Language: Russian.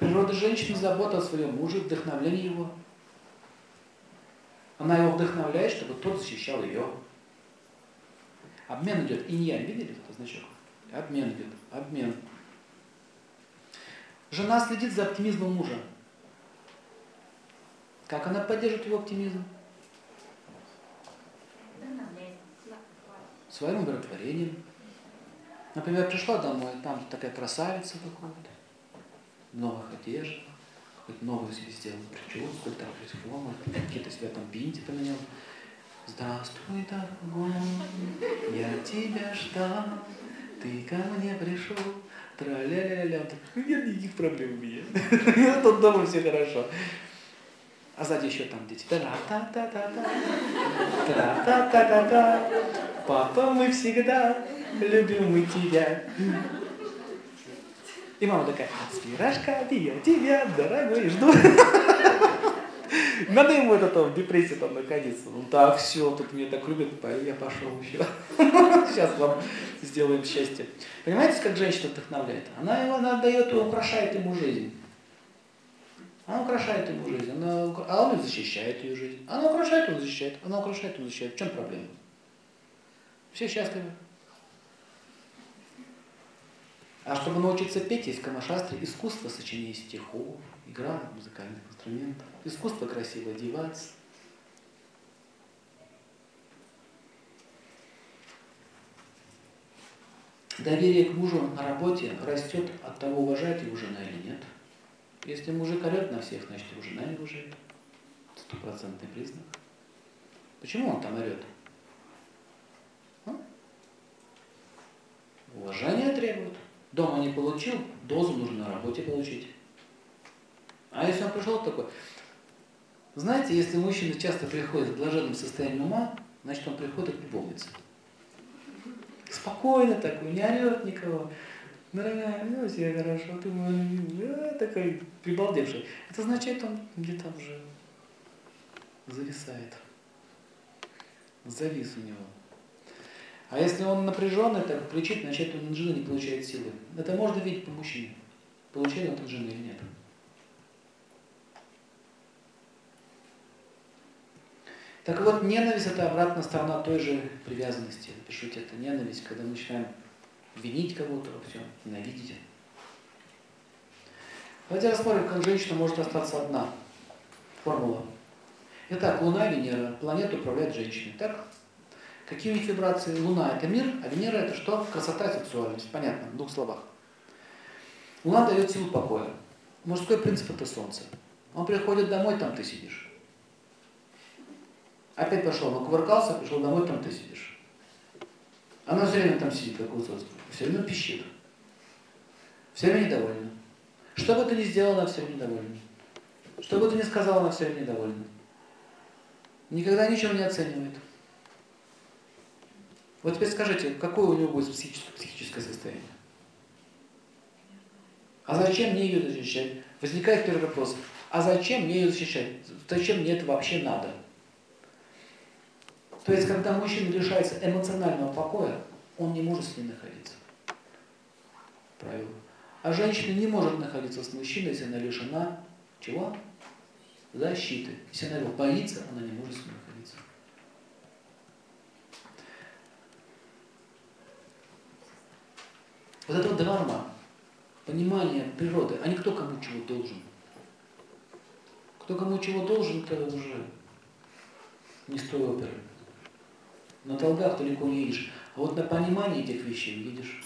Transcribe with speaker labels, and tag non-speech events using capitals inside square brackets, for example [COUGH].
Speaker 1: Природа женщины забота о своем муже, вдохновление его. Она его вдохновляет, чтобы тот защищал ее. Обмен идет. Иньянь, видели этот значок? Обмен идет. Обмен. Жена следит за оптимизмом мужа. Как она поддерживает его оптимизм? Своим умиротворением. Например, пришла домой, там такая красавица в новых одеждах, хоть новую себе сделал прическу, там рисковал, какие-то себя там бинти поменял. Здравствуй, дорогой, я тебя ждал, ты ко мне пришел, тра-ля-ля-ля. Нет никаких проблем у меня. [LAUGHS] Тут дома все хорошо. А сзади еще там дети. Тра-та-та-та-та. Тра-та-та-та-та. Папа, мы всегда любим мы тебя. И мама такая, спирашка, я тебя, дорогой, жду. [LAUGHS] Надо ему это там, в депрессии там находиться. Ну так, все, тут меня так любят, я пошел еще. [LAUGHS] Сейчас вам сделаем счастье. Понимаете, как женщина вдохновляет? Она его она дает, украшает ему жизнь. Она украшает ему жизнь, она, а он защищает ее жизнь. Она украшает, он защищает, она украшает, он защищает. В чем проблема? Все счастливы. А чтобы научиться петь, есть камашастри, искусство сочинения стихов, игра музыкальных инструментов, искусство красиво одеваться. Доверие к мужу на работе растет от того, уважает его жена или нет. Если мужик орет на всех, значит его жена не уважает. Стопроцентный признак. Почему он там орет? А? Уважение требует. Дома не получил, дозу нужно на работе получить. А если он пришел такой, знаете, если мужчина часто приходит в блаженном состоянии ума, значит он приходит к любовнице. Спокойно такой, не орет никого. Дорогая, ну все хорошо, ты мой такой прибалдевший. Это означает, он где-то уже зависает. Завис у него. А если он напряженный, так кричит, значит он от жены не получает силы. Это можно видеть по мужчине. Получает он от жены или нет. Так вот, ненависть это обратная сторона той же привязанности. Пишите, это ненависть, когда мы начинаем винить кого-то во всем, ненавидеть. Давайте рассмотрим, как женщина может остаться одна. Формула. Итак, Луна и Венера. Планету управляет женщиной. Так? Какие у них вибрации? Луна – это мир, а Венера – это что? Красота и сексуальность. Понятно, в двух словах. Луна дает силу покоя. Мужской принцип – это солнце. Он приходит домой, там ты сидишь. Опять пошел, он кувыркался, пришел домой, там ты сидишь. Она все время там сидит, как Высоцкий. Все время пищит. Все время недовольна. Что бы ты ни сделала, она все время недовольна. Что бы ты ни сказала, она все время недовольна. Никогда ничего не оценивает. Вот теперь скажите, какое у него будет психическое, психическое состояние? А зачем мне ее защищать? Возникает первый вопрос. А зачем мне ее защищать? Зачем мне это вообще надо? То есть, когда мужчина лишается эмоционального покоя, он не может с ней находиться. Правило. А женщина не может находиться с мужчиной, если она лишена чего? Защиты. Если она его боится, она не может с ним находиться. Вот это вот дхарма, понимание природы, а не кто кому чего должен. Кто кому чего должен, это уже не с оперы. На долгах далеко не едешь. А вот на понимании этих вещей едешь.